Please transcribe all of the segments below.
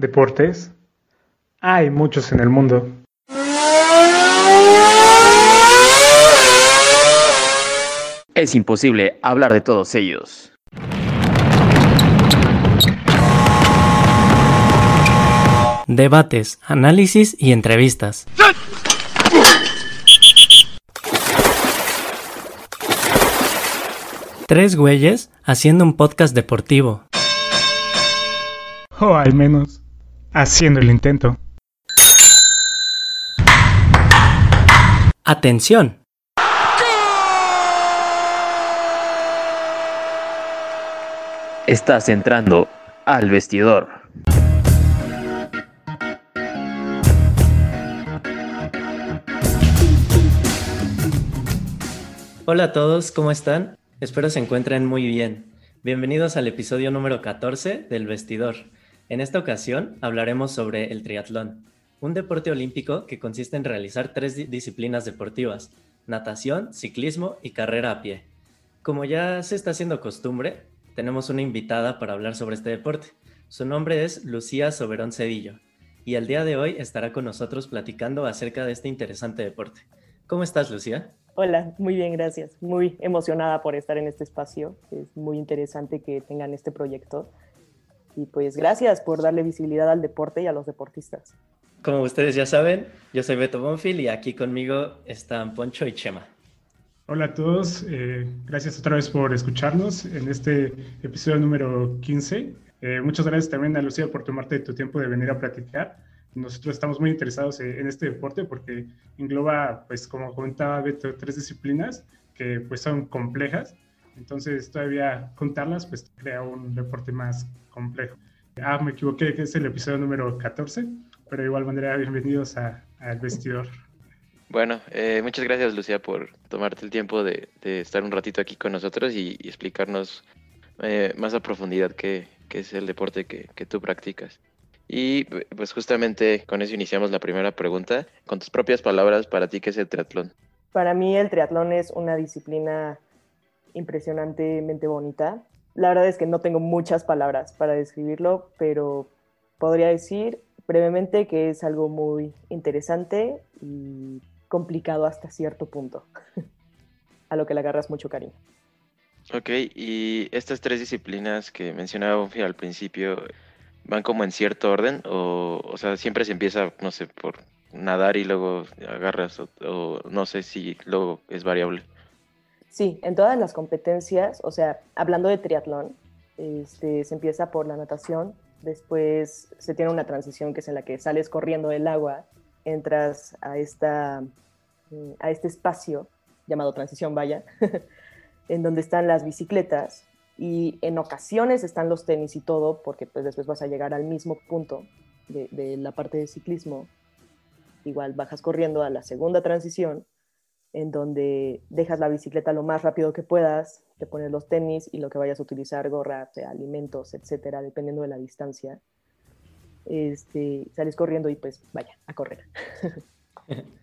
deportes. Hay muchos en el mundo. Es imposible hablar de todos ellos. Debates, análisis y entrevistas. Tres güeyes haciendo un podcast deportivo. O al menos haciendo el intento. Atención. Estás entrando al vestidor. Hola a todos, ¿cómo están? Espero se encuentren muy bien. Bienvenidos al episodio número 14 del Vestidor. En esta ocasión hablaremos sobre el triatlón, un deporte olímpico que consiste en realizar tres disciplinas deportivas, natación, ciclismo y carrera a pie. Como ya se está haciendo costumbre, tenemos una invitada para hablar sobre este deporte. Su nombre es Lucía Soberón Cedillo y el día de hoy estará con nosotros platicando acerca de este interesante deporte. ¿Cómo estás, Lucía? Hola, muy bien, gracias. Muy emocionada por estar en este espacio. Es muy interesante que tengan este proyecto. Y pues gracias por darle visibilidad al deporte y a los deportistas. Como ustedes ya saben, yo soy Beto Bonfil y aquí conmigo están Poncho y Chema. Hola a todos, eh, gracias otra vez por escucharnos en este episodio número 15. Eh, muchas gracias también a Lucía por tomarte tu tiempo de venir a platicar nosotros estamos muy interesados en este deporte porque engloba, pues como comentaba Beto, tres disciplinas que pues son complejas. Entonces todavía contarlas pues crea un deporte más complejo. Ah, me equivoqué, que es el episodio número 14, pero de igual manera bienvenidos al vestidor. Bueno, eh, muchas gracias Lucía por tomarte el tiempo de, estar un ratito aquí con nosotros y, explicarnos eh, más a profundidad qué, qué, es el deporte que, que tú practicas. Y pues justamente con eso iniciamos la primera pregunta. Con tus propias palabras, para ti, ¿qué es el triatlón? Para mí el triatlón es una disciplina impresionantemente bonita. La verdad es que no tengo muchas palabras para describirlo, pero podría decir brevemente que es algo muy interesante y complicado hasta cierto punto, a lo que le agarras mucho cariño. Ok, y estas tres disciplinas que mencionaba al principio, van como en cierto orden o, o sea, siempre se empieza, no sé, por nadar y luego agarras o, no sé si luego es variable. Sí, en todas las competencias, o sea, hablando de triatlón, este, se empieza por la natación, después se tiene una transición que es en la que sales corriendo del agua, entras a, esta, a este espacio llamado transición, vaya, en donde están las bicicletas, y en ocasiones están los tenis y todo, porque pues después vas a llegar al mismo punto de, la parte de ciclismo. Igual bajas corriendo a la segunda transición, en donde dejas la bicicleta lo más rápido que puedas, te pones los tenis y lo que vayas a utilizar, gorra, alimentos, etcétera, dependiendo de la distancia. Este, sales corriendo y pues vaya, a correr.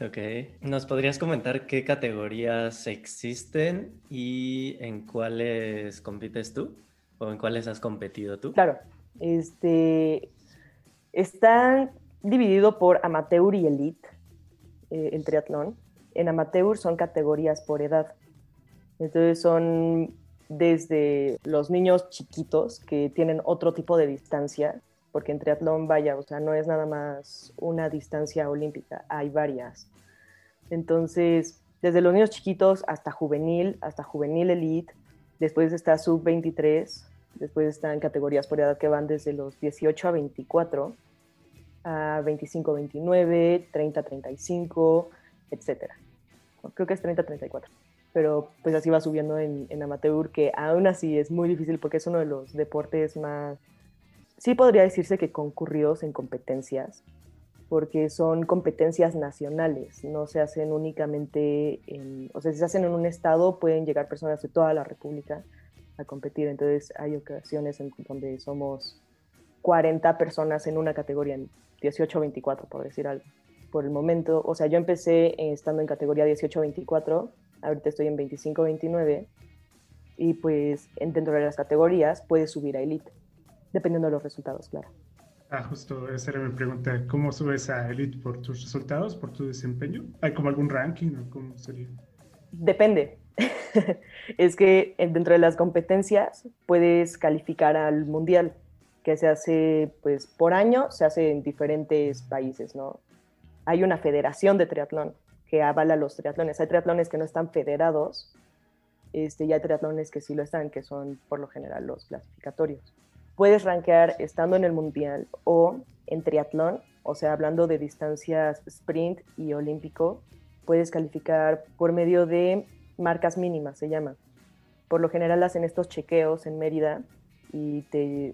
Ok. ¿Nos podrías comentar qué categorías existen y en cuáles compites tú? ¿O en cuáles has competido tú? Claro. Este, están divididos por amateur y elite, eh, el triatlón. En amateur son categorías por edad. Entonces son desde los niños chiquitos que tienen otro tipo de distancia, porque en triatlón, vaya, o sea, no es nada más una distancia olímpica, hay varias. Entonces, desde los niños chiquitos hasta juvenil, hasta juvenil elite, después está sub-23, después están categorías por edad que van desde los 18 a 24, a 25-29, 30-35, etc. Creo que es 30-34 pero pues así va subiendo en, en, amateur, que aún así es muy difícil porque es uno de los deportes más sí podría decirse que concurridos en competencias, porque son competencias nacionales, no se hacen únicamente en, o sea, si se hacen en un estado, pueden llegar personas de toda la República a competir, entonces hay ocasiones en donde somos 40 personas en una categoría, en 18-24, por decir algo. Por el momento, o sea, yo empecé estando en categoría 18-24, ahorita estoy en 25-29, y pues dentro de las categorías puedes subir a elite dependiendo de los resultados, claro. Ah, justo esa era mi pregunta. ¿Cómo subes a Elite por tus resultados, por tu desempeño? ¿Hay como algún ranking o cómo sería? Depende. es que dentro de las competencias puedes calificar al mundial, que se hace pues por año, se hace en diferentes países, ¿no? Hay una federación de triatlón que avala los triatlones. Hay triatlones que no están federados este, y hay triatlones que sí lo están, que son por lo general los clasificatorios. Puedes rankear estando en el mundial o en triatlón, o sea, hablando de distancias sprint y olímpico, puedes calificar por medio de marcas mínimas, se llama. Por lo general hacen estos chequeos en Mérida y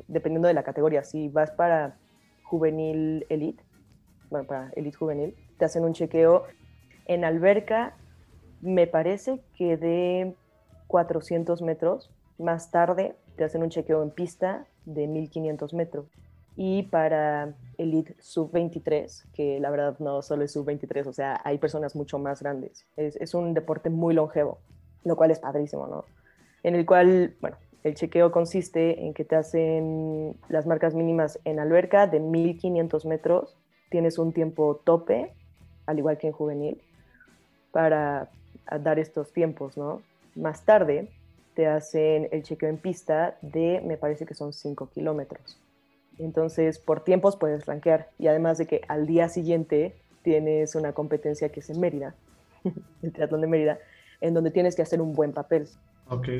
dependiendo de la categoría, si vas para juvenil elite, bueno, para elite juvenil, te hacen un chequeo en alberca, me parece que de 400 metros. Más tarde te hacen un chequeo en pista de 1500 metros. Y para Elite Sub-23, que la verdad no solo es Sub-23, o sea, hay personas mucho más grandes. Es, es, un deporte muy longevo, lo cual es padrísimo, ¿no? En el cual, bueno, el chequeo consiste en que te hacen las marcas mínimas en alberca de 1500 metros, tienes un tiempo tope, al igual que en juvenil, para dar estos tiempos, ¿no? Más tarde te hacen el chequeo en pista de, me parece que son 5 kilómetros. Entonces, por tiempos puedes rankear. Y además de que al día siguiente tienes una competencia que es en Mérida, el triatlón de Mérida, en donde tienes que hacer un buen papel. Ok.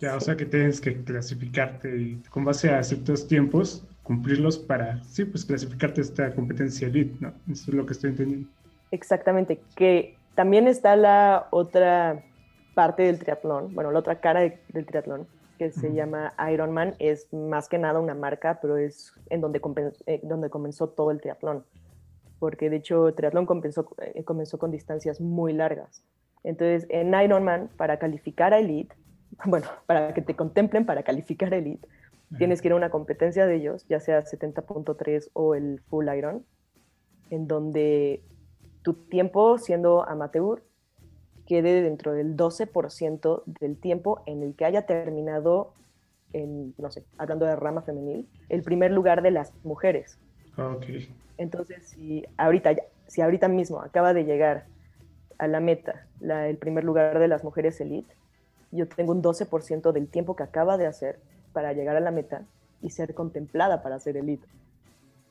Ya, o sea que tienes que clasificarte con base a ciertos tiempos, cumplirlos para, sí, pues clasificarte a esta competencia elite, ¿no? Eso es lo que estoy entendiendo. Exactamente, que también está la otra parte del triatlón, bueno, la otra cara del triatlón, que se llama Ironman, es más que nada una marca, pero es en donde, eh, donde comenzó todo el triatlón. Porque de hecho triatlón comenzó, eh, comenzó con distancias muy largas. Entonces, en Ironman, para calificar a Elite, bueno, para que te contemplen para calificar a Elite, tienes que ir a una competencia de ellos, ya sea 70.3 o el Full Iron, en donde tu tiempo siendo amateur quede dentro del 12% del tiempo en el que haya terminado, en, no sé, hablando de rama femenil, el primer lugar de las mujeres. Ok. Entonces, si ahorita, si ahorita mismo acaba de llegar a la meta el primer lugar de las mujeres elite, yo tengo un 12% del tiempo que acaba de hacer para llegar a la meta y ser contemplada para ser elite.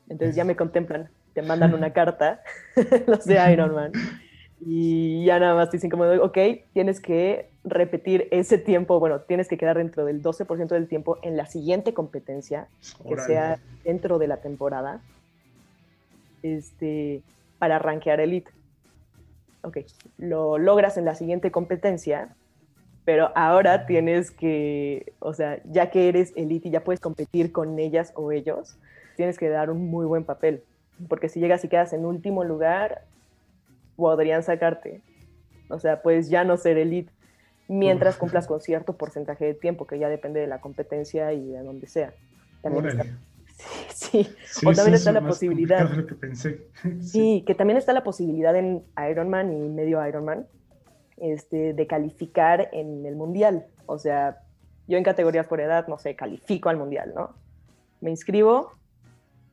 Entonces ya me contemplan te mandan una carta, los de Iron Man, y ya nada más te dicen como, ok, tienes que repetir ese tiempo, bueno, tienes que quedar dentro del 12% del tiempo en la siguiente competencia, que sea dentro de la temporada, este, para rankear Elite. Ok, lo logras en la siguiente competencia, pero ahora tienes que, o sea, ya que eres Elite y ya puedes competir con ellas o ellos, tienes que dar un muy buen papel porque si llegas y quedas en último lugar, podrían sacarte. O sea, puedes ya no ser elite mientras cumplas con cierto porcentaje de tiempo, que ya depende de la competencia y de donde sea. También está, sí, sí. o también está la posibilidad. que pensé. sí. que también está la posibilidad en Ironman y medio Ironman este, de calificar en el mundial. O sea, yo en categorías por edad, no sé, califico al mundial, ¿no? Me inscribo,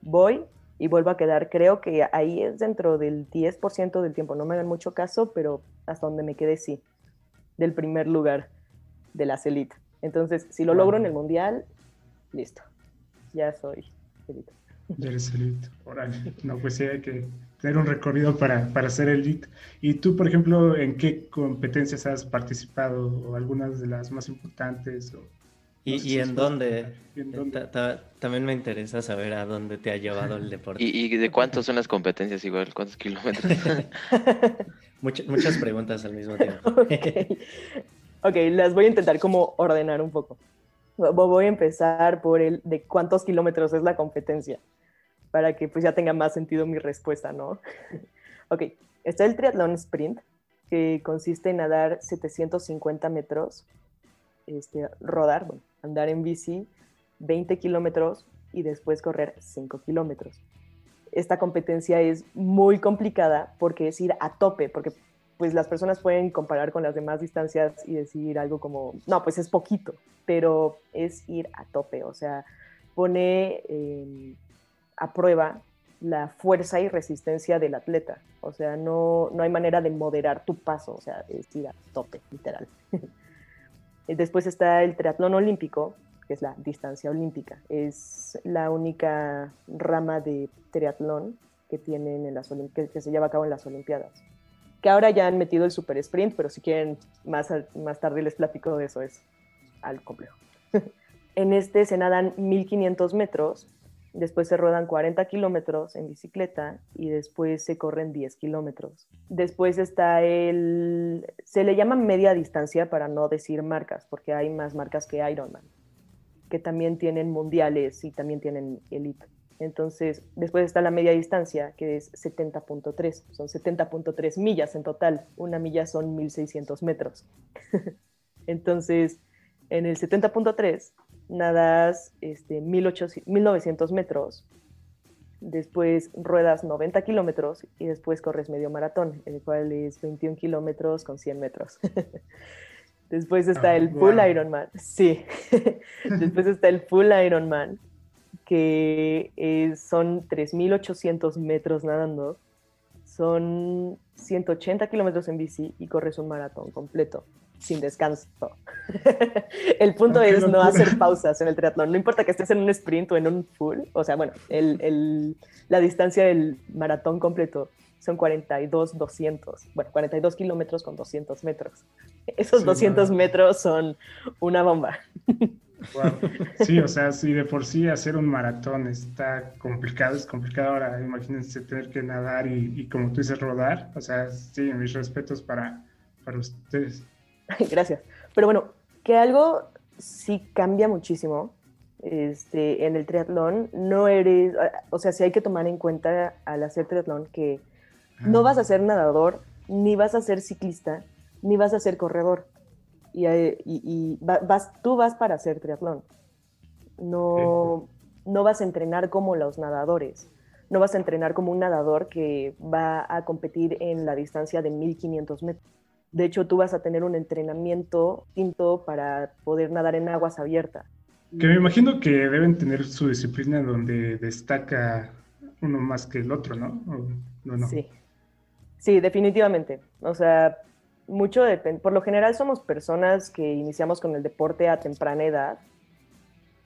voy y vuelvo a quedar. Creo que ahí es dentro del 10% del tiempo. No me dan mucho caso, pero hasta donde me quedé sí, del primer lugar de las elite. Entonces, si lo logro en el mundial, listo, ya soy elite. Ya eres elite. No, pues sí, hay que tener un recorrido para, para ser elite. ¿Y tú, por ejemplo, en qué competencias has participado o algunas de las más importantes? O ¿Y, en dónde? También me interesa saber a dónde te ha llevado el deporte. ¿Y, de cuántos son las competencias igual? ¿Cuántos kilómetros? muchas preguntas al mismo tiempo. ok, las voy a intentar como ordenar un poco. Voy a empezar por el de cuántos kilómetros es la competencia, para que pues ya tenga más sentido mi respuesta, ¿no? ok, está el triatlón sprint, que consiste en nadar 750 metros, este, rodar, bueno, andar en bici 20 kilómetros y después correr 5 kilómetros. Esta competencia es muy complicada porque es ir a tope, porque pues las personas pueden comparar con las demás distancias y decir algo como, no, pues es poquito, pero es ir a tope, o sea, pone, em, a prueba la fuerza y resistencia del atleta. O sea, no, no hay manera de moderar tu paso, o sea, es ir a tope, literal. Después está el triatlón olímpico, que es la distancia olímpica. Es la única rama de triatlón que, tienen en las que, se lleva a cabo en las Olimpiadas. Que ahora ya han metido el super sprint, pero si quieren más, más tarde les platico de eso, es al complejo. en este se nadan 1500 metros, después se ruedan 40 kilómetros en bicicleta y después se corren 10 kilómetros. Después está el... se le llama media distancia para no decir marcas, porque hay más marcas que Ironman, que también tienen mundiales y también tienen elite. Entonces, después está la media distancia, que es 70.3, son 70.3 millas en total, una milla son 1600 metros. Entonces, en el 70.3 nadas este, 1900 metros, después ruedas 90 kilómetros y después corres medio maratón, el cual es 21 kilómetros con 100 metros. después está ah, el full Ironman, sí. después está el full Ironman, que son 3.800 metros nadando, son 180 kilómetros en bici y corres un maratón completo sin descanso. el punto es no hacer pausas en el triatlón. No importa que estés en un sprint o en un full. O sea, bueno, el, la distancia del maratón completo son 42, 200. Bueno, 42 kilómetros con 200 metros. Esos 200 metros son una bomba. Sí, o sea, si de por sí hacer un maratón está complicado, es complicado ahora, imagínense tener que nadar y, y como tú dices, rodar. O sea, sí, mis respetos para, para ustedes. Gracias. Pero bueno, que algo sí cambia muchísimo este, en el triatlón, no eres, o sea, sí hay que tomar en cuenta al hacer triatlón que no vas a ser nadador, ni vas a ser ciclista, ni vas a ser corredor. Y, y, vas, tú vas para hacer triatlón. No, no vas a entrenar como los nadadores. No vas a entrenar como un nadador que va a competir en la distancia de 1500 metros. De hecho, tú vas a tener un entrenamiento distinto para poder nadar en aguas abiertas. Que me imagino que deben tener su disciplina donde destaca uno más que el otro, ¿no? no, Sí. Sí, definitivamente. O sea, mucho depende. Por lo general somos personas que iniciamos con el deporte a temprana edad.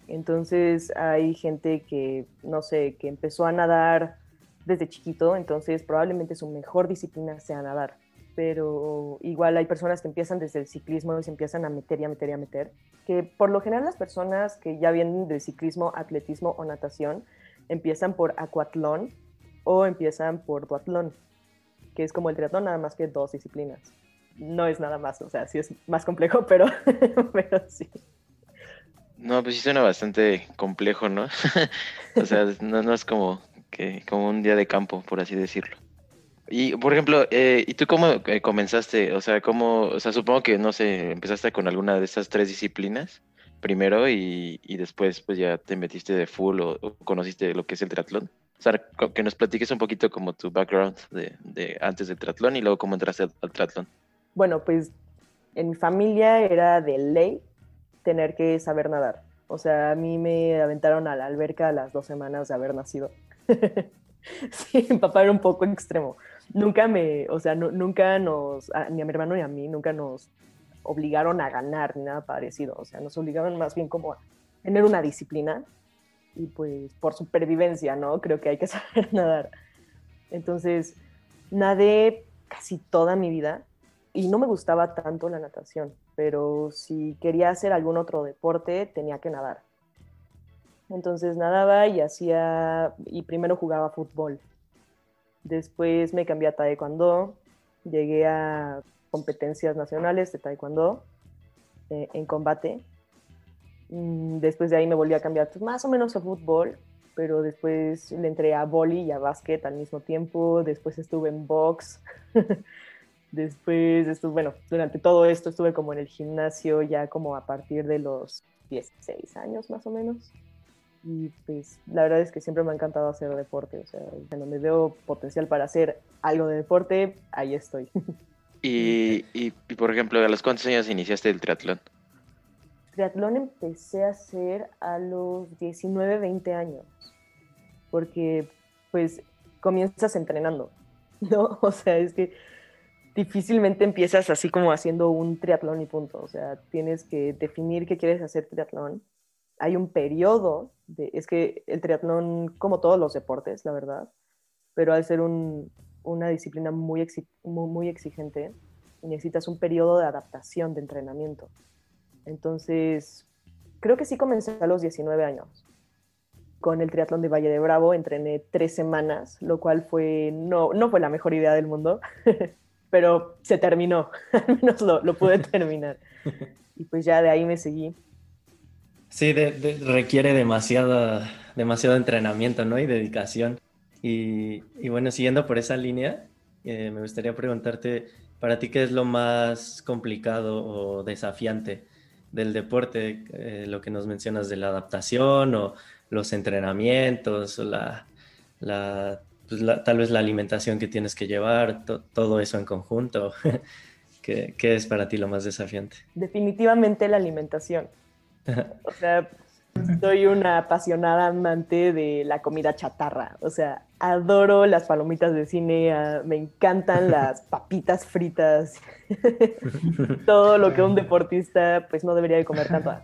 Entonces hay gente que, no sé, que empezó a nadar desde chiquito, entonces probablemente su mejor disciplina sea nadar pero igual hay personas que empiezan desde el ciclismo y se empiezan a meter y a meter y a meter, que por lo general las personas que ya vienen del ciclismo, atletismo o natación empiezan por acuatlón o empiezan por duatlón, que es como el triatlón, nada más que dos disciplinas. No es nada más, o sea, sí es más complejo, pero, pero sí. No, pues sí suena bastante complejo, ¿no? o sea, no, no es como, que, como un día de campo, por así decirlo. Y, por ejemplo, eh, ¿y tú cómo eh, comenzaste? O sea, ¿cómo, o sea, supongo que, no sé, empezaste con alguna de esas tres disciplinas primero y, y después pues ya te metiste de full o, conociste lo que es el triatlón. O sea, que nos platiques un poquito como tu background de, de antes del triatlón y luego cómo entraste al, al triatlón. Bueno, pues en mi familia era de ley tener que saber nadar. O sea, a mí me aventaron a la alberca a las dos semanas de haber nacido. sí, mi papá era un poco extremo nunca me, o sea, nunca nos, ni a mi hermano ni a mí, nunca nos obligaron a ganar ni nada parecido. O sea, nos obligaron más bien como a tener una disciplina y pues por supervivencia, ¿no? Creo que hay que saber nadar. Entonces, nadé casi toda mi vida y no me gustaba tanto la natación, pero si quería hacer algún otro deporte tenía que nadar. Entonces nadaba y hacía, y primero jugaba fútbol. Después me cambié a taekwondo, llegué a competencias nacionales de taekwondo eh, en combate. Mm, después de ahí me volví a cambiar pues, más o menos a fútbol, pero después le entré a vóley y a básquet al mismo tiempo. Después estuve en box. después estuve, bueno, durante todo esto estuve como en el gimnasio ya como a partir de los 16 años más o menos y pues la verdad es que siempre me ha encantado hacer deporte, o sea, cuando me veo potencial para hacer algo de deporte, ahí estoy. Y, y, por ejemplo, ¿a los cuántos años iniciaste el triatlón? Triatlón empecé a hacer a los 19, 20 años, porque pues comienzas entrenando, ¿no? O sea, es que difícilmente empiezas así como haciendo un triatlón y punto. O sea, tienes que definir qué quieres hacer triatlón. Hay un periodo, de, es que el triatlón, como todos los deportes, la verdad, pero al ser una disciplina muy, muy, exigente, necesitas un periodo de adaptación, de entrenamiento. Entonces, creo que sí comencé a los 19 años. Con el triatlón de Valle de Bravo entrené tres semanas, lo cual fue, no, no fue la mejor idea del mundo, pero se terminó, al menos lo, lo, pude terminar. Y pues ya de ahí me seguí. Sí, requiere demasiado, demasiado entrenamiento, ¿no? Y dedicación. Y, bueno, siguiendo por esa línea, eh, me gustaría preguntarte, para ti, ¿qué es lo más complicado o desafiante del deporte? Eh, lo que nos mencionas de la adaptación o los entrenamientos o la, pues tal vez la alimentación que tienes que llevar, todo eso en conjunto. ¿Qué, ¿Qué, es para ti lo más desafiante? Definitivamente la alimentación. O sea, soy una apasionada amante de la comida chatarra. O sea, adoro las palomitas de cine, ah, me encantan las papitas fritas, todo lo que un deportista pues no debería de comer tanto.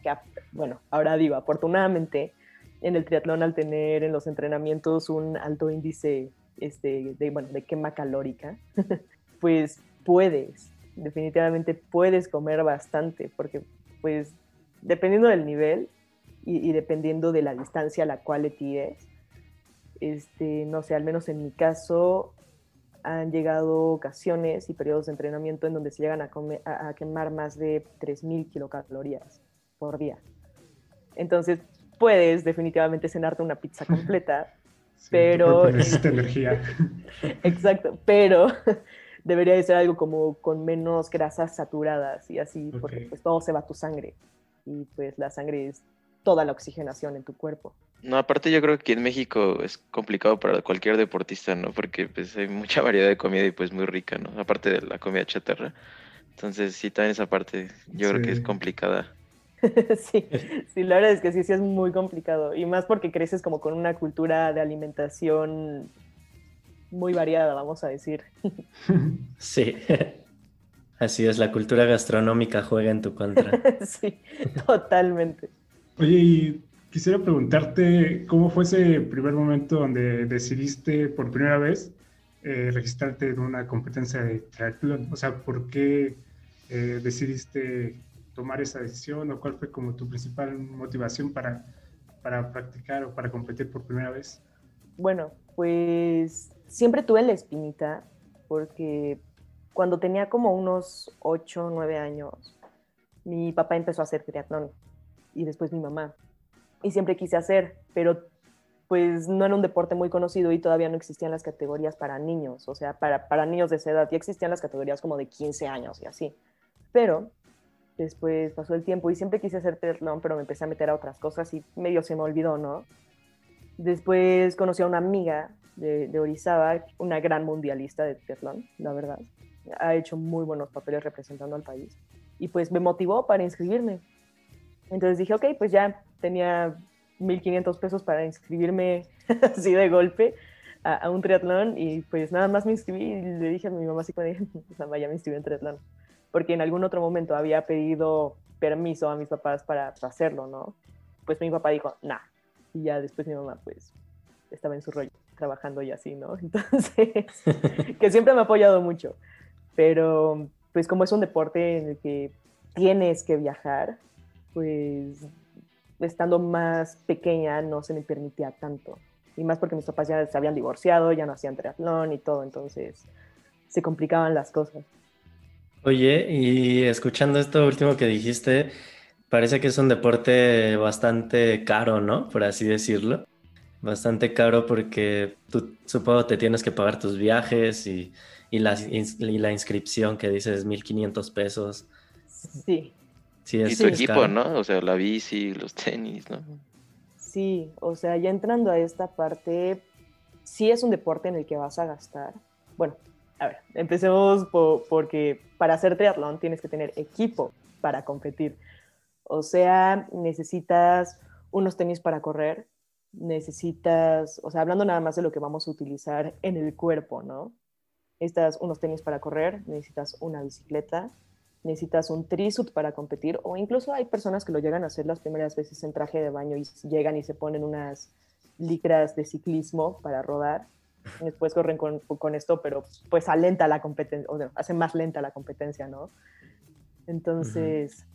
bueno, ahora digo, afortunadamente en el triatlón al tener en los entrenamientos un alto índice este, de, bueno, de quema calórica, pues puedes, definitivamente puedes comer bastante, porque pues dependiendo del nivel y, dependiendo de la distancia a la cual le tires, este, no sé, al menos en mi caso, han llegado ocasiones y periodos de entrenamiento en donde se llegan a, a quemar más de 3.000 kilocalorías por día. Entonces, puedes definitivamente cenarte una pizza completa, pero... Necesita energía. Exacto, pero debería de ser algo como con menos grasas saturadas y así, porque pues todo se va a tu sangre y pues la sangre es toda la oxigenación en tu cuerpo. No, aparte yo creo que aquí en México es complicado para cualquier deportista, ¿no? Porque pues hay mucha variedad de comida y pues muy rica, ¿no? Aparte de la comida chatarra. Entonces sí, también esa parte yo creo que es complicada. sí, sí, la verdad es que sí, sí es muy complicado. Y más porque creces como con una cultura de alimentación muy variada, vamos a decir. sí. Así es, la cultura gastronómica juega en tu contra. sí, totalmente. Oye, y quisiera preguntarte, ¿cómo fue ese primer momento donde decidiste por primera vez eh, registrarte en una competencia de triatlón? O sea, ¿por qué eh, decidiste tomar esa decisión o cuál fue como tu principal motivación para, para practicar o para competir por primera vez? Bueno, pues siempre tuve la espinita porque cuando tenía como unos 8 o 9 años, mi papá empezó a hacer triatlón y después mi mamá. Y siempre quise hacer, pero pues no era un deporte muy conocido y todavía no existían las categorías para niños, o sea, para, para niños de esa edad, ya existían las categorías como de 15 años y así. Pero Después pasó el tiempo y siempre quise hacer triatlón, pero me empecé a meter a otras cosas y medio se me olvidó, ¿no? Después conocí a una amiga de, de Orizaba, una gran mundialista de triatlón, la verdad. Ha hecho muy buenos papeles representando al país. Y pues me motivó para inscribirme. Entonces dije, ok, pues ya tenía 1.500 pesos para inscribirme así de golpe a, un triatlón y pues nada más me inscribí y le dije a mi mamá así, cuando dije, vaya, me inscribí en triatlón porque en algún otro momento había pedido permiso a mis papás para hacerlo, ¿no? Pues mi papá dijo, nah. Y ya después mi mamá, pues, estaba en su rollo, trabajando y así, ¿no? Entonces, que siempre me ha apoyado mucho. Pero, pues, como es un deporte en el que tienes que viajar, pues, estando más pequeña no se me permitía tanto. Y más porque mis papás ya se habían divorciado, ya no hacían triatlón y todo, entonces se complicaban las cosas. Oye, y escuchando esto último que dijiste, parece que es un deporte bastante caro, ¿no? Por así decirlo. Bastante caro porque tú supongo te tienes que pagar tus viajes y, la, inscripción que dices 1500 pesos. Sí. sí y tu equipo, ¿no? O sea, la bici, los tenis, ¿no? Sí, o sea, ya entrando a esta parte, sí es un deporte en el que vas a gastar. Bueno, a ver, empecemos porque para hacer triatlón tienes que tener equipo para competir. O sea, necesitas unos tenis para correr, necesitas, o sea, hablando nada más de lo que vamos a utilizar en el cuerpo, ¿no? Necesitas unos tenis para correr, necesitas una bicicleta, necesitas un trisuit para competir, o incluso hay personas que lo llegan a hacer las primeras veces en traje de baño y llegan y se ponen unas licras de ciclismo para rodar. Después corren con, con esto, pero pues alenta la competencia, o sea, hace más lenta la competencia, ¿no? Entonces,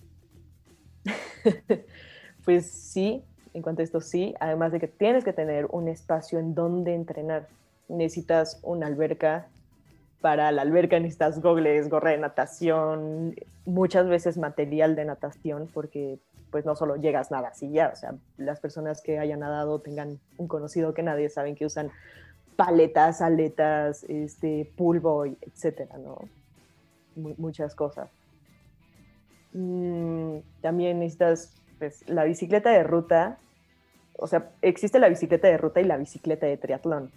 pues sí, en cuanto a esto sí, además de que tienes que tener un espacio en donde entrenar. Necesitas una alberca, para la alberca necesitas gogles, gorra de natación, muchas veces material de natación, porque pues no solo llegas nada así ya, o sea, las personas que hayan nadado tengan un conocido que nadie saben que usan paletas, aletas, este, pulvo, etcétera, ¿no? muchas cosas. Mm, también necesitas pues, la bicicleta de ruta, o sea, existe la bicicleta de ruta y la bicicleta de triatlón,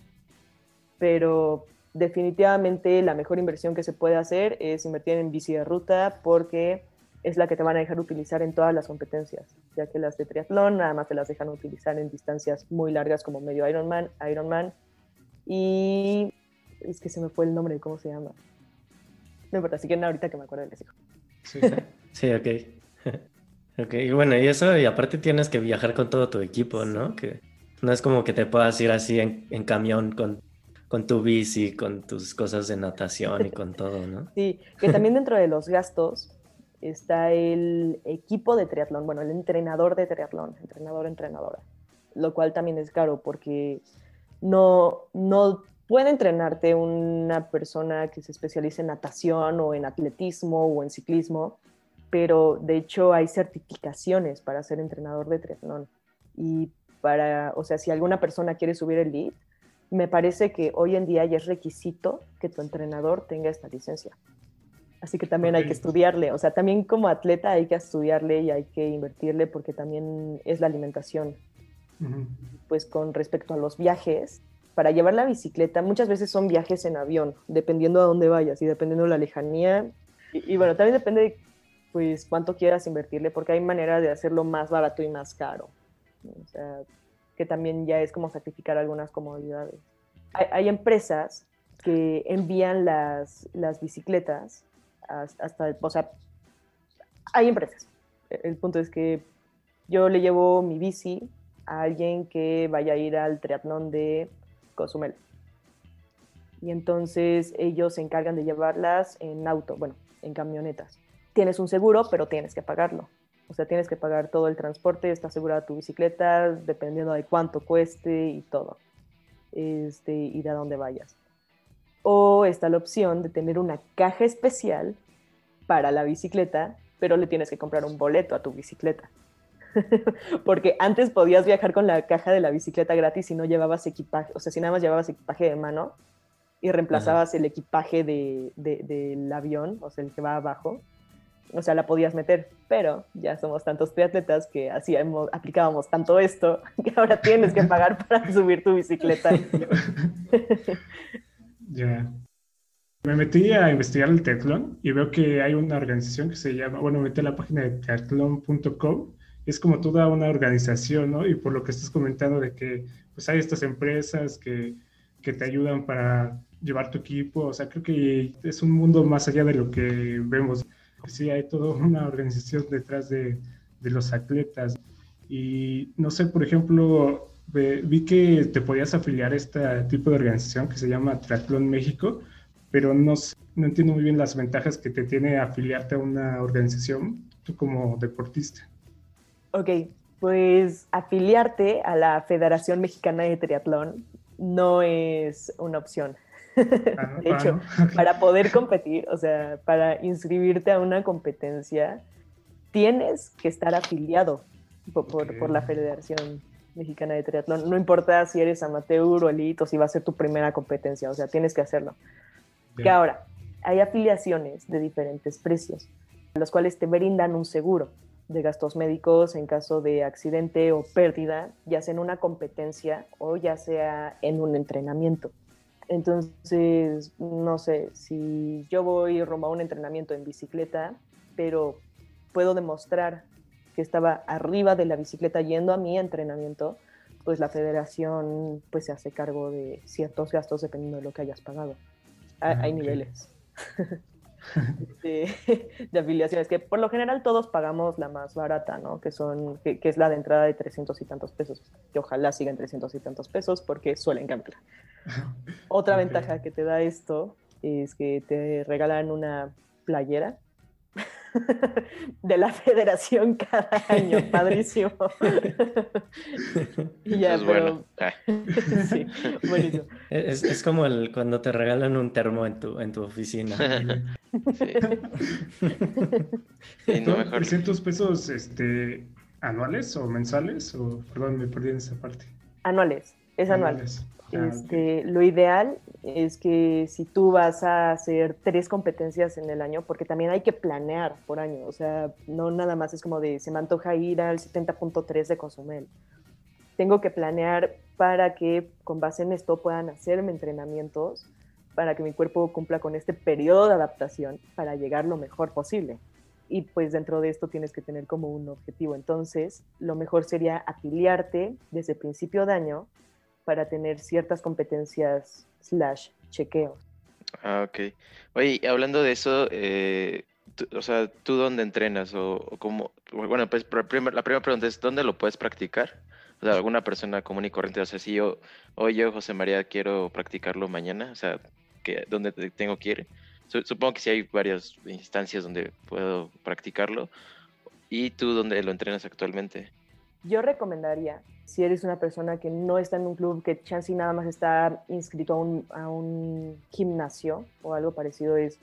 pero definitivamente la mejor inversión que se puede hacer es invertir en bici de ruta porque es la que te van a dejar utilizar en todas las competencias, ya que las de triatlón nada más te las dejan utilizar en distancias muy largas como medio Ironman, Ironman y es que se me fue el nombre de cómo se llama. No importa, si quieren ahorita que me acuerdo les digo. Sí, sí ok. ok, y bueno, y eso, y aparte tienes que viajar con todo tu equipo, ¿no? Que no es como que te puedas ir así en, en camión con con tu bici, con tus cosas de natación y con todo, ¿no? Sí, que también dentro de los gastos está el equipo de triatlón, bueno, el entrenador de triatlón, entrenador, entrenadora, lo cual también es caro porque no, no puede entrenarte una persona que se especialice en natación o en atletismo o en ciclismo, pero de hecho hay certificaciones para ser entrenador de triatlón. Y para, o sea, si alguna persona quiere subir el lead, me parece que hoy en día ya es requisito que tu entrenador tenga esta licencia. Así que también hay que estudiarle, o sea, también como atleta hay que estudiarle y hay que invertirle porque también es la alimentación. Pues con respecto a los viajes, para llevar la bicicleta, muchas veces son viajes en avión, dependiendo a dónde vayas y dependiendo de la lejanía. Y, y bueno, también depende de pues cuánto quieras invertirle porque hay manera de hacerlo más barato y más caro. O sea, que también ya es como sacrificar algunas comodidades. Hay, empresas que envían las, las bicicletas hasta, o sea, hay empresas. El punto es que yo le llevo mi bici a alguien que vaya a ir al triatlón de Cozumel. Y entonces ellos se encargan de llevarlas en auto, bueno, en camionetas. Tienes un seguro, pero tienes que pagarlo. O sea, tienes que pagar todo el transporte, está asegurada tu bicicleta, dependiendo de cuánto cueste y todo. Este, y de a dónde vayas. O está la opción de tener una caja especial para la bicicleta, pero le tienes que comprar un boleto a tu bicicleta. Porque antes podías viajar con la caja de la bicicleta gratis si no llevabas equipaje, o sea, si nada más llevabas equipaje de mano y reemplazabas el equipaje de, del avión, o sea, el que va abajo, o sea, la podías meter, pero ya somos tantos triatletas que hacíamos, aplicábamos tanto esto que ahora tienes que pagar para subir tu bicicleta. ya. Me metí a investigar el triatlón y veo que hay una organización que se llama, bueno, metí a la página de triatlón.com, es como toda una organización, ¿no? Y por lo que estás comentando de que pues hay estas empresas que, que te ayudan para llevar tu equipo, o sea, creo que es un mundo más allá de lo que vemos sí hay toda una organización detrás de, de los atletas. Y no sé, por ejemplo, vi que te podías afiliar a este tipo de organización que se llama Triatlón México, pero no, no entiendo muy bien las ventajas que te tiene afiliarte a una organización tú como deportista. Ok, pues afiliarte a la Federación Mexicana de Triatlón no es una opción. de hecho, para poder competir, o sea, para inscribirte a una competencia, tienes que estar afiliado por, la Federación Mexicana de Triatlón. No importa si eres amateur o elite o si va a ser tu primera competencia, o sea, tienes que hacerlo. Que ahora, hay afiliaciones de diferentes precios, los cuales te brindan un seguro de gastos médicos en caso de accidente o pérdida, ya sea en una competencia o ya sea en un entrenamiento. Entonces, no sé, si yo voy rumbo a un entrenamiento en bicicleta, pero puedo demostrar que estaba arriba de la bicicleta yendo a mi entrenamiento, pues la federación pues se hace cargo de ciertos gastos dependiendo de lo que hayas pagado. Hay, Ah, hay ok. niveles de, de afiliaciones, que por lo general todos pagamos la más barata, ¿no? Que, son, que, que es la de entrada de 300 y tantos pesos, que ojalá sigan 300 y tantos pesos porque suelen cambiar. Otra ventaja que te da esto es que te regalan una playera de la federación cada año, padrísimo. y ya, es pero bueno. Ah, sí, buenísimo. Es, es como el, cuando te regalan un termo en tu, en tu oficina. sí. Sí, no, ¿Son mejor. 300 pesos este, anuales o mensuales? O, perdón, me perdí en esa parte. Anuales, es anual. Anuales. Este, Lo ideal es que si tú vas a hacer tres competencias en el año, porque también hay que planear por año, o sea, no nada más es como de se me antoja ir al 70.3 de Cozumel. Tengo que planear para que con base en esto puedan hacerme entrenamientos para que mi cuerpo cumpla con este periodo de adaptación para llegar lo mejor posible. Y pues dentro de esto tienes que tener como un objetivo. Entonces, lo mejor sería afiliarte desde principio de año para tener ciertas competencias slash chequeos. Ah, ok. Oye, hablando de eso, eh, o sea, ¿tú dónde entrenas? O, o cómo? Bueno, pues la primera pregunta es, ¿dónde lo puedes practicar? O sea, alguna persona común y corriente, o sea, si yo, hoy yo, José María, quiero practicarlo mañana, o sea, ¿dónde te- tengo que ir? Su- supongo que sí hay varias instancias donde puedo practicarlo. ¿Y tú dónde lo entrenas actualmente? Yo recomendaría, si eres una persona que no está en un club, que chance y nada más está inscrito a un, gimnasio o algo parecido, es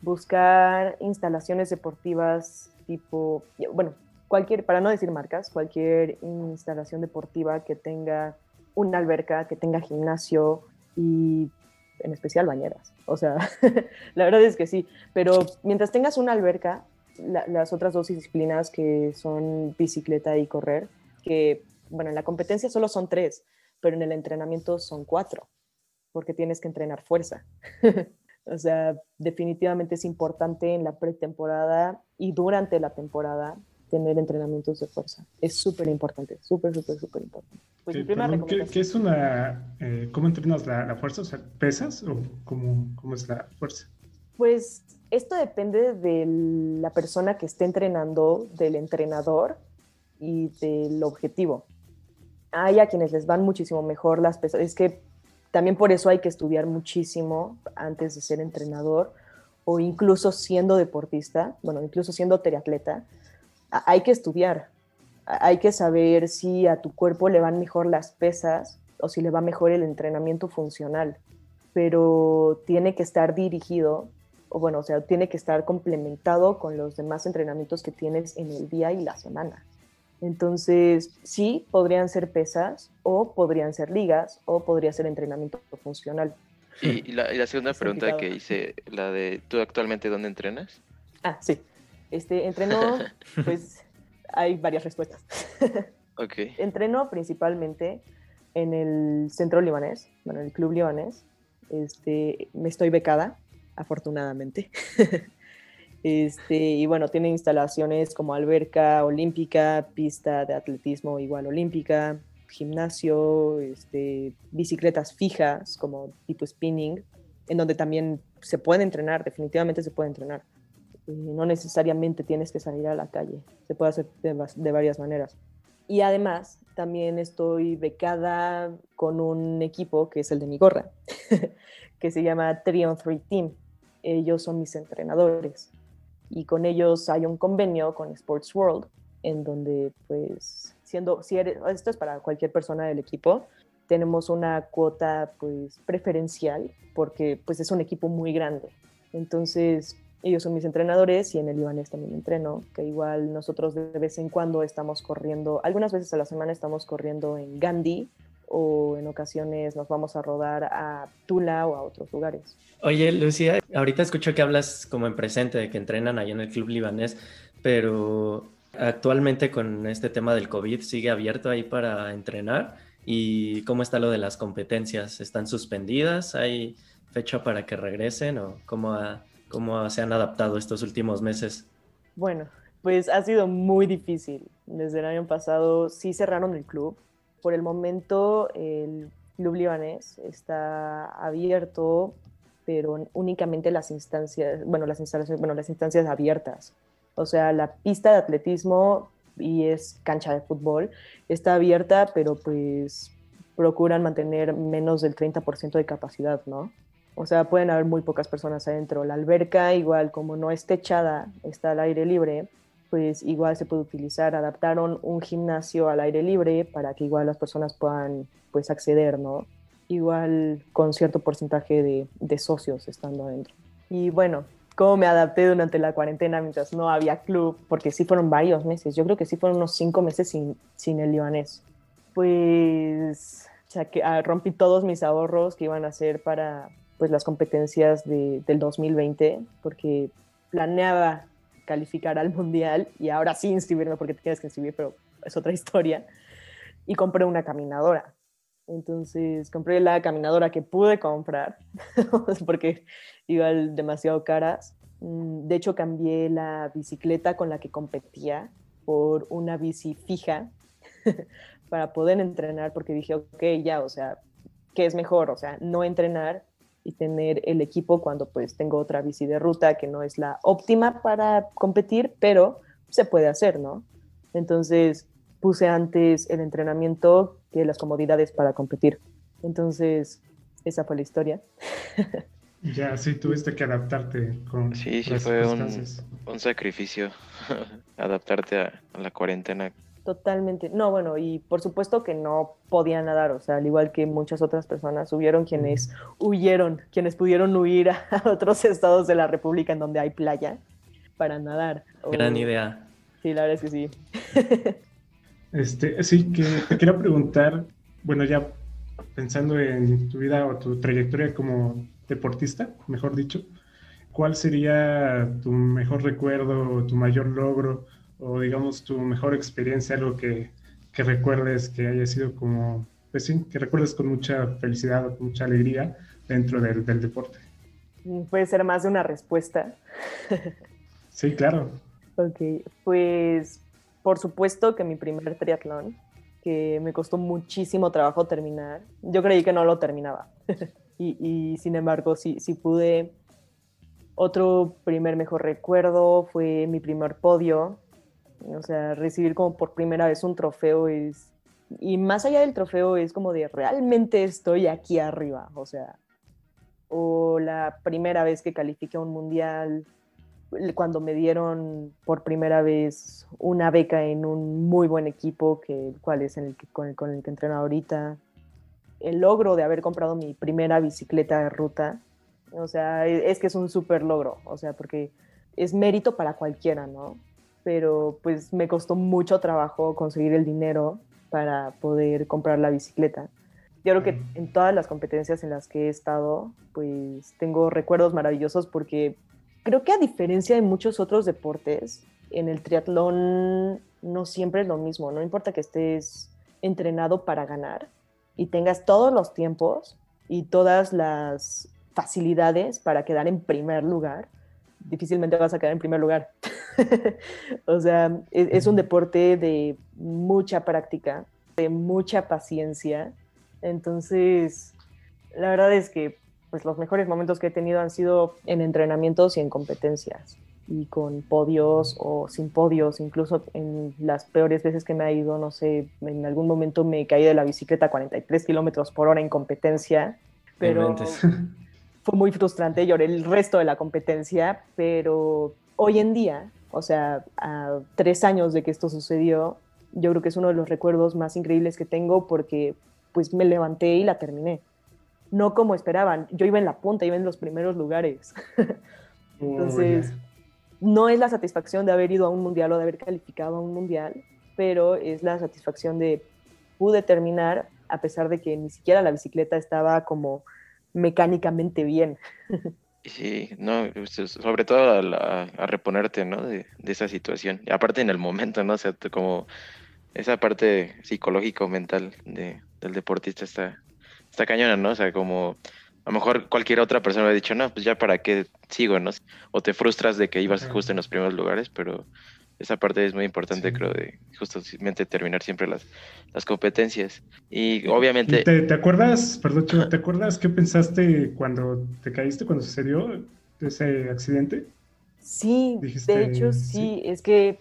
buscar instalaciones deportivas tipo, bueno, cualquier, para no decir marcas, cualquier instalación deportiva que tenga una alberca, que tenga gimnasio y en especial bañeras. O sea, la verdad es que sí, pero mientras tengas una alberca, la- las otras dos disciplinas que son bicicleta y correr, que, bueno, en la competencia solo son tres, pero en el entrenamiento son cuatro, porque tienes que entrenar fuerza. o sea, definitivamente es importante en la pretemporada y durante la temporada tener entrenamientos de fuerza. Es súper importante, súper, súper, súper importante. Pues Eh, perdón, ¿qué, qué es una... eh, ¿Cómo entrenas la, la fuerza? O sea, ¿pesas o cómo, cómo es la fuerza? Pues esto depende de la persona que esté entrenando, del entrenador y del objetivo. Hay a quienes les van muchísimo mejor las pesas. Es que también por eso hay que estudiar muchísimo antes de ser entrenador o incluso siendo deportista, bueno, incluso siendo triatleta. Hay que estudiar. Hay que saber si a tu cuerpo le van mejor las pesas o si le va mejor el entrenamiento funcional. Pero tiene que estar dirigido o bueno, o sea, tiene que estar complementado con los demás entrenamientos que tienes en el día y la semana. Entonces, sí, podrían ser pesas o podrían ser ligas o podría ser entrenamiento funcional. Y, y la, y la segunda Es pregunta que hice, la de, ¿tú actualmente dónde entrenas? Ah, sí. Este, entreno, pues hay varias respuestas. Ok. Entreno principalmente en el centro libanés, bueno, en el club libanés. Este, me estoy becada, afortunadamente. Este, y bueno, tiene instalaciones como alberca olímpica, pista de atletismo igual olímpica, gimnasio, este, bicicletas fijas como tipo spinning, en donde también se puede entrenar, definitivamente se puede entrenar. No necesariamente tienes que salir a la calle, se puede hacer de, de varias maneras. Y además, también estoy becada con un equipo que es el de mi gorra, que se llama 3 on 3 Team. Ellos son mis entrenadores y con ellos hay un convenio con Sports World en donde pues siendo si eres esto es para cualquier persona del equipo tenemos una cuota pues preferencial porque pues es un equipo muy grande. Entonces ellos son mis entrenadores y en el libanés también entreno que igual nosotros de vez en cuando estamos corriendo algunas veces a la semana estamos corriendo en Gandhi o en ocasiones nos vamos a rodar a Tula o a otros lugares Oye, Lucía, ahorita escucho que hablas como en presente de que entrenan ahí en el club libanés, pero actualmente con este tema del COVID sigue abierto ahí para entrenar. ¿Y cómo está lo de las competencias? ¿Están suspendidas? ¿Hay fecha para que regresen o cómo, ha- cómo se han adaptado estos últimos meses? Bueno, pues ha sido muy difícil. Desde el año pasado sí cerraron el club por el momento el club libanés está abierto, pero únicamente las instancias, bueno, las instalaciones, bueno, las instancias abiertas. O sea, la pista de atletismo y es cancha de fútbol está abierta, pero pues procuran mantener menos del 30% de capacidad, ¿no? O sea, pueden haber muy pocas personas adentro. La alberca, igual como no es techada, está al aire libre, pues igual se puede utilizar. Adaptaron un gimnasio al aire libre para que igual las personas puedan pues acceder, ¿no? Igual con cierto porcentaje de, de socios estando adentro. Y bueno, ¿cómo me adapté durante la cuarentena mientras no había club? Porque sí fueron varios meses. Yo creo que sí fueron unos cinco meses sin, sin el libanés. Pues que, ah, rompí todos mis ahorros que iban a ser para, pues las competencias de, del 2020 porque planeaba calificar al mundial y ahora sí inscribirme porque te tienes que inscribir, pero es otra historia. Y compré una caminadora. Entonces compré la caminadora que pude comprar porque iban demasiado caras. Mm, de hecho, cambié la bicicleta con la que competía por una bici fija para poder entrenar porque dije, ok, ya, o sea, ¿qué es mejor? O sea, no entrenar y tener el equipo cuando pues tengo otra bici de ruta que no es la óptima para competir, pero se puede hacer, ¿no? Entonces puse antes el entrenamiento que las comodidades para competir. Entonces, esa fue la historia. Ya, sí, tuviste que adaptarte con... Sí, sí, fue un, un, sacrificio adaptarte a la cuarentena Totalmente. No, bueno, y por supuesto que no podían nadar, o sea, al igual que muchas otras personas, hubieron quienes huyeron, quienes pudieron huir a otros estados de la República en donde hay playa para nadar. Gran idea. Sí, la verdad es que sí. Este, sí, que te quiero preguntar, bueno, ya pensando en tu vida o tu trayectoria como deportista, mejor dicho, ¿cuál sería tu mejor recuerdo, tu mayor logro? O digamos tu mejor experiencia, algo que, que recuerdes que haya sido como, pues sí, que recuerdes con mucha felicidad o con mucha alegría dentro del, del deporte. Mm, puede ser más de una respuesta. sí, claro. Ok, pues por supuesto que mi primer triatlón, que me costó muchísimo trabajo terminar, yo creí que no lo terminaba. y, y, sin embargo, sí, sí pude. Otro primer mejor recuerdo fue mi primer podio o sea, recibir como por primera vez un trofeo es... Y más allá del trofeo es como de realmente estoy aquí arriba, o sea, o la primera vez que califiqué a un mundial, cuando me dieron por primera vez una beca en un muy buen equipo, que, el cual es el que, con, el, que entreno ahorita, el logro de haber comprado mi primera bicicleta de ruta, o sea, e, es que es un súper logro, o sea, porque es mérito para cualquiera, ¿no? Pero pues me costó mucho trabajo conseguir el dinero para poder comprar la bicicleta. Yo creo que en todas las competencias en las que he estado, pues tengo recuerdos maravillosos porque creo que a diferencia de muchos otros deportes, en el triatlón no siempre es lo mismo, no importa que estés entrenado para ganar y tengas todos los tiempos y todas las facilidades para quedar en primer lugar, difícilmente vas a quedar en primer lugar. o sea, es, un deporte de mucha práctica, de mucha paciencia. Entonces, la verdad es que pues, los mejores momentos que he tenido han sido en entrenamientos y en competencias y con podios o sin podios, incluso en las peores veces que me ha ido, no sé, en algún momento me caí de la bicicleta a 43 kilómetros por hora en competencia, pero fue muy frustrante, lloré el resto de la competencia, pero hoy en día o sea, a tres años de que esto sucedió, yo creo que es uno de los recuerdos más increíbles que tengo porque pues me levanté y la terminé. No como esperaban, yo iba en la punta, iba en los primeros lugares. Entonces, no es la satisfacción de haber ido a un mundial o de haber calificado a un mundial, pero es la satisfacción de pude terminar a pesar de que ni siquiera la bicicleta estaba como mecánicamente bien. Sí, no, sobre todo a, reponerte, ¿no? De, esa situación. Y aparte en el momento, ¿no? O sea, como esa parte psicológica o mental de, del deportista está, está cañona, ¿no? O sea, como a lo mejor cualquier otra persona hubiera dicho, no, pues ya para qué sigo, ¿no? O te frustras de que ibas justo en los primeros lugares, pero esa parte es muy importante, creo, de justamente terminar siempre las, las competencias. Y obviamente... ¿Te, acuerdas, perdón, ¿te acuerdas qué pensaste cuando te caíste, cuando sucedió ese accidente? Sí, de hecho sí, es que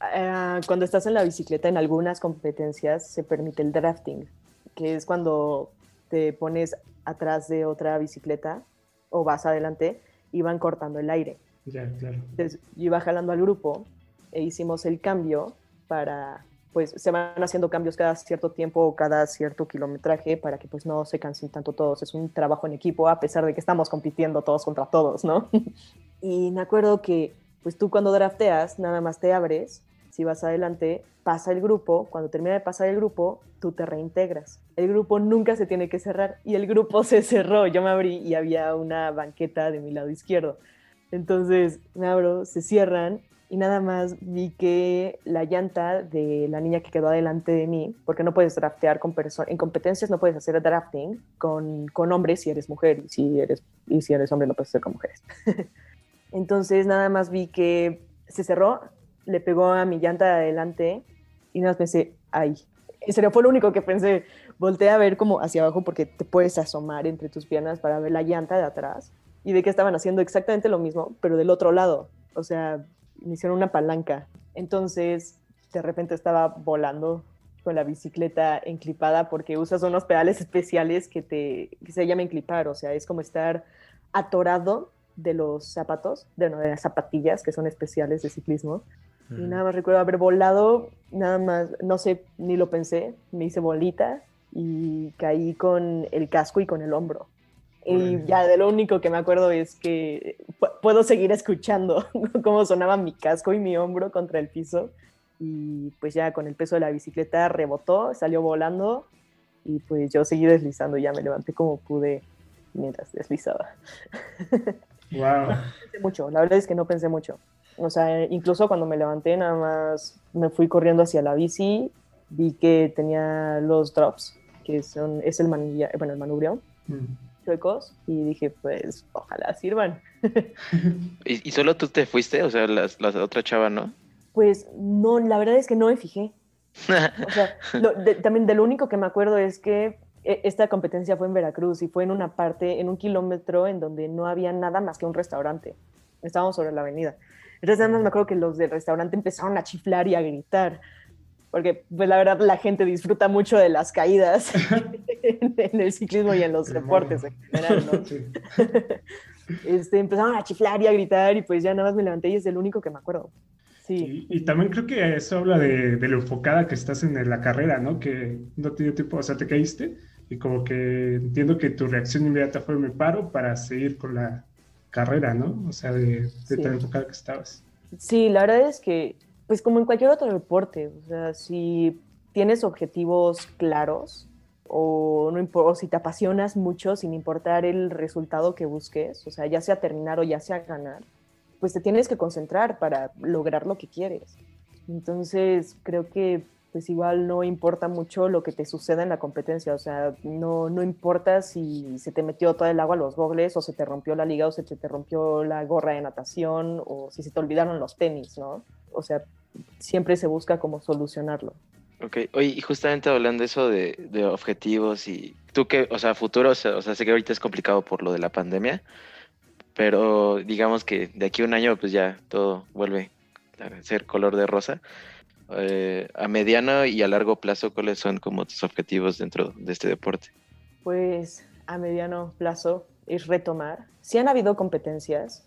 ah, cuando estás en la bicicleta en algunas competencias se permite el drafting, que es cuando te pones atrás de otra bicicleta o vas adelante y van cortando el aire. Ya, claro. Entonces, yo iba jalando al grupo e hicimos el cambio para, pues se van haciendo cambios cada cierto tiempo o cada cierto kilometraje para que pues no se cansen tanto todos. Es un trabajo en equipo a pesar de que estamos compitiendo todos contra todos, ¿no? y me acuerdo que pues tú cuando drafteas nada más te abres, si vas adelante, pasa el grupo, cuando termina de pasar el grupo, tú te reintegras. El grupo nunca se tiene que cerrar y el grupo se cerró. Yo me abrí y había una banqueta de mi lado izquierdo. Entonces me abro, se cierran y nada más vi que la llanta de la niña que quedó adelante de mí, porque no puedes draftear con personas, en competencias no puedes hacer drafting con, con hombres si eres mujer y si eres, y si eres hombre no puedes hacer con mujeres. Entonces nada más vi que se cerró, le pegó a mi llanta de adelante y nada más pensé, ay, en serio fue lo único que pensé, volteé a ver como hacia abajo porque te puedes asomar entre tus piernas para ver la llanta de atrás y de que estaban haciendo exactamente lo mismo, pero del otro lado. O sea, me hicieron una palanca. Entonces, de repente estaba volando con la bicicleta enclipada porque usas unos pedales especiales que, te, que se llaman enclipar. O sea, es como estar atorado de los zapatos, de, de las zapatillas que son especiales de ciclismo. Y nada más recuerdo haber volado, nada más, no sé, ni lo pensé, me hice bolita y caí con el casco y con el hombro. Y ya de lo único que me acuerdo es que puedo seguir escuchando cómo sonaba mi casco y mi hombro contra el piso. Y pues ya con el peso de la bicicleta rebotó, salió volando y pues yo seguí deslizando. Ya me levanté como pude mientras deslizaba. Wow. No pensé mucho, la verdad es que no pensé mucho. O sea, incluso cuando me levanté, nada más me fui corriendo hacia la bici, vi que tenía los drops, que son, es el, manilla, bueno, el manubrio. Mm chuecos y dije, pues ojalá sirvan. ¿Y, solo tú te fuiste? O sea, la otra chava, ¿no? Pues no, la verdad es que no me fijé. o sea, también de lo único que me acuerdo es que e, esta competencia fue en Veracruz y fue en una parte, en un kilómetro en donde no había nada más que un restaurante. Estábamos sobre la avenida. Entonces, además me acuerdo que los del restaurante empezaron a chiflar y a gritar porque pues la verdad la gente disfruta mucho de las caídas en, el ciclismo y en los deportes en general, ¿no? este, empezaron a chiflar y a gritar y pues ya nada más me levanté y es el único que me acuerdo. Sí. Y, también creo que eso habla de, de, lo enfocada que estás en la carrera, ¿no? Que no te dio tiempo, o sea, te caíste y como que entiendo que tu reacción inmediata fue me paro para seguir con la carrera, ¿no? O sea, de, de tan enfocada que estabas. Sí, la verdad es que pues como en cualquier otro deporte, o sea, si tienes objetivos claros o, no o si te apasionas mucho sin importar el resultado que busques, o sea, ya sea terminar o ya sea ganar, pues te tienes que concentrar para lograr lo que quieres. Entonces, creo que pues igual no importa mucho lo que te suceda en la competencia, o sea, no, no importa si se te metió todo el agua a los gogles o se te rompió la liga o se te rompió la gorra de natación o si se te olvidaron los tenis, ¿no? O sea, siempre se busca cómo solucionarlo. Ok, oye, y justamente hablando de eso de, objetivos y tú que, o sea, futuro, o sea, sé que ahorita es complicado por lo de la pandemia, pero digamos que de aquí a un año pues ya todo vuelve a ser color de rosa. Eh, a mediano y a largo plazo, ¿cuáles son como tus objetivos dentro de este deporte? Pues a mediano plazo es retomar. Sí han habido competencias,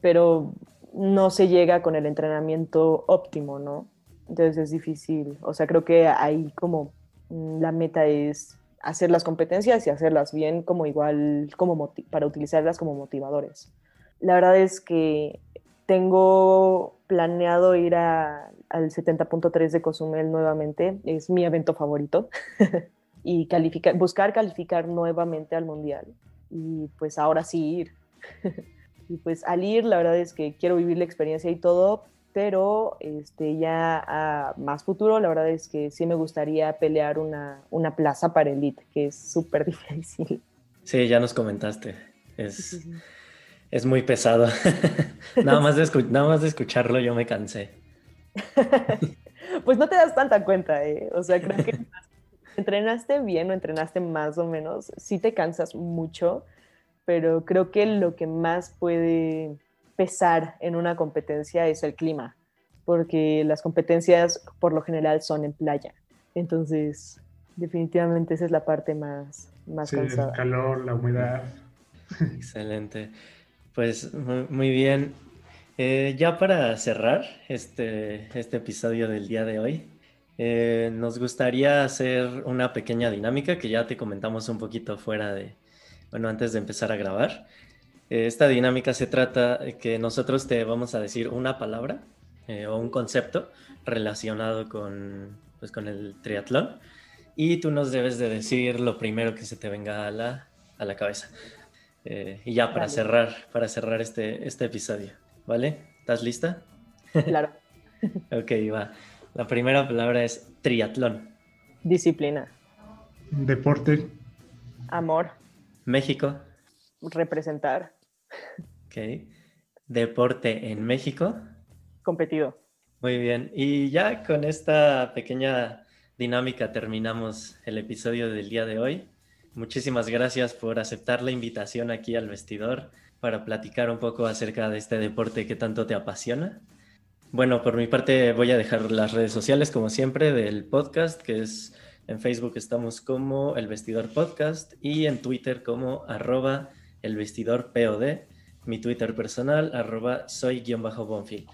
pero no se llega con el entrenamiento óptimo, ¿no? Entonces es difícil. O sea, creo que ahí como mm, la meta es hacer las competencias y hacerlas bien como igual, como para utilizarlas como motivadores. La verdad es que tengo planeado ir al 70.3 de Cozumel nuevamente, es mi evento favorito, y buscar calificar nuevamente al Mundial. Y pues ahora sí ir. y pues al ir, la verdad es que quiero vivir la experiencia y todo, pero este, ya a más futuro, la verdad es que sí me gustaría pelear una, una plaza para elite, que es súper difícil. Sí, ya nos comentaste. Es, es muy pesado. nada, más de nada más de escucharlo yo me cansé. pues no te das tanta cuenta, ¿eh? O sea, creo que entrenaste bien o entrenaste más o menos, sí te cansas mucho, pero creo que lo que más puede pesar en una competencia es el clima, porque las competencias por lo general son en playa. Entonces, definitivamente esa es la parte más, más Sí, cansada. el calor, la humedad. Excelente. Pues mu- muy bien. Eh, ya para cerrar este, este episodio del día de hoy, eh, nos gustaría hacer una pequeña dinámica que ya te comentamos un poquito fuera de, bueno, antes de empezar a grabar. Eh, esta dinámica se trata de que nosotros te vamos a decir una palabra eh, o un concepto relacionado con, pues, con el triatlón y tú nos debes de decir lo primero que se te venga a la, a la cabeza. Eh, y ya para Vale. cerrar, para cerrar este, este episodio, ¿vale? ¿Estás lista? Claro, Ok, va. La primera palabra es triatlón. disciplina, Deporte, amor, México, representar, ok. Deporte en México. competido. Muy bien. Y ya con esta pequeña dinámica terminamos el episodio del día de hoy. Muchísimas gracias por aceptar la invitación aquí al vestidor para platicar un poco acerca de este deporte que tanto te apasiona. Bueno, por mi parte voy a dejar las redes sociales como siempre del podcast, que es en Facebook estamos como El Vestidor Podcast y en Twitter como arroba el vestidor POD, mi Twitter personal arroba soy-bonfil.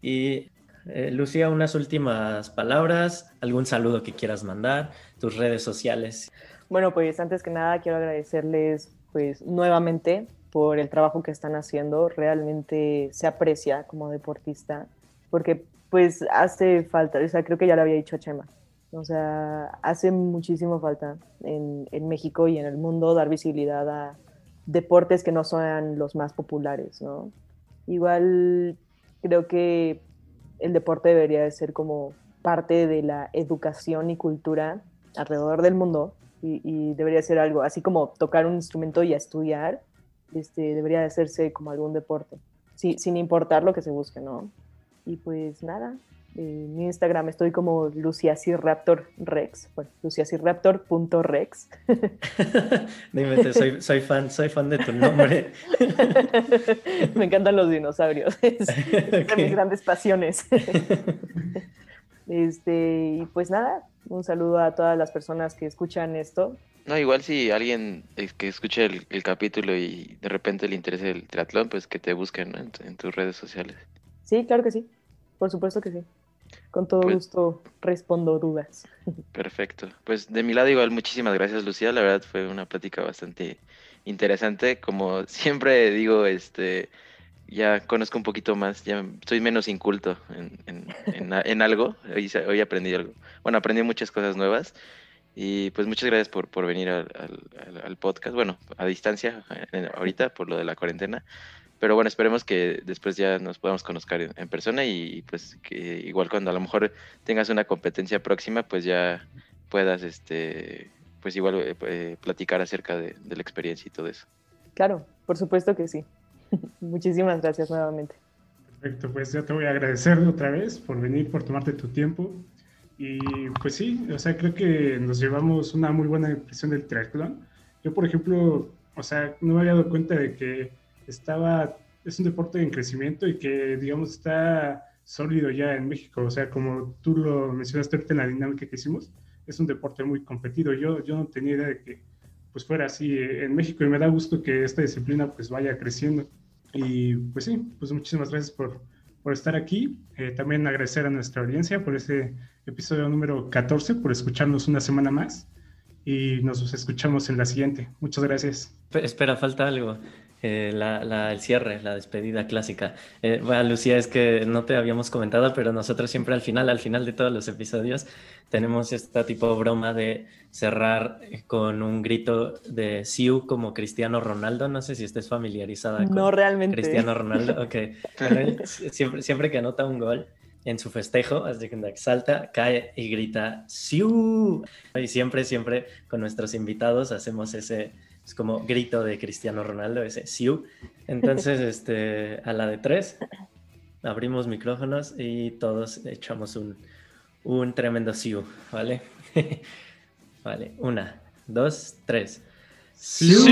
Y eh, Lucía, unas últimas palabras, algún saludo que quieras mandar, tus redes sociales. Bueno, pues antes que nada quiero agradecerles pues nuevamente por el trabajo que están haciendo. Realmente se aprecia como deportista porque pues hace falta, o sea, creo que ya lo había dicho Chema. O sea, hace muchísimo falta en, en México y en el mundo dar visibilidad a deportes que no sean los más populares, ¿no? Igual creo que el deporte debería de ser como parte de la educación y cultura alrededor del mundo y, y debería ser algo así como tocar un instrumento y estudiar, este, debería de hacerse como algún deporte, sí, sin importar lo que se busque, ¿no? Y pues nada, en mi Instagram estoy como luciasiraptorrex, bueno, luciasiraptor.rex. Dime, soy, soy fan, soy fan de tu nombre. Me encantan los dinosaurios, es de mis grandes pasiones. Este, y pues nada, un saludo a todas las personas que escuchan esto. No, igual si alguien es que escuche el, el capítulo y de repente le interesa el triatlón, pues que te busquen ¿no? en tus redes sociales. Sí, claro que sí, por supuesto que sí. Con todo Pues- gusto respondo dudas. Perfecto. Pues de mi lado igual muchísimas gracias Lucía, la verdad fue una plática bastante interesante. Como siempre digo, este ya conozco un poquito más, ya soy menos inculto en, en, en en algo. Hoy, hoy aprendí algo. Bueno, aprendí muchas cosas nuevas. Y pues muchas gracias por, por venir al, al- al- al podcast. Bueno, a distancia eh, ahorita por lo de la cuarentena. Pero bueno, esperemos que después ya nos podamos conocer en, en persona y pues que igual cuando a lo mejor tengas una competencia próxima, pues ya puedas, este, pues igual eh, eh, platicar acerca de, de la experiencia y todo eso. Claro, por supuesto que sí. Muchísimas gracias nuevamente. Perfecto, pues yo te voy a agradecer otra vez por venir, por tomarte tu tiempo. Y pues sí, o sea, creo que nos llevamos una muy buena impresión del triatlón. Yo, por ejemplo, o sea, no me había dado cuenta de que estaba, es un deporte en crecimiento y que, digamos, está sólido ya en México. O sea, como tú lo mencionaste ahorita en la dinámica que hicimos, es un deporte muy competido. Yo, yo no tenía idea de que pues fuera así eh, en México y me da gusto que esta disciplina pues vaya creciendo. Y pues sí, pues muchísimas gracias por, por estar aquí. Eh, también agradecer a nuestra audiencia por este episodio número 14, por escucharnos una semana más. Y nos escuchamos en la siguiente. Muchas gracias. Pe- Espera, falta algo. Eh, la, la- el cierre, la despedida clásica. Eh, bueno, Lucía, es que no te habíamos comentado, pero nosotros siempre al final, al final de todos los episodios, tenemos esta tipo de broma de cerrar con un grito de Siu como Cristiano Ronaldo. No sé si estés familiarizada con No realmente. Cristiano Ronaldo. Ok. Bueno, él siempre, siempre que anota un gol en su festejo, cuenta que salta, cae y grita ¡Siu! Y siempre, siempre con nuestros invitados hacemos ese es como grito de Cristiano Ronaldo, ese Siu. Entonces, este, a la de tres. abrimos micrófonos y todos echamos un, un tremendo siu, ¿vale? vale, una, dos, tres. ¡Siu!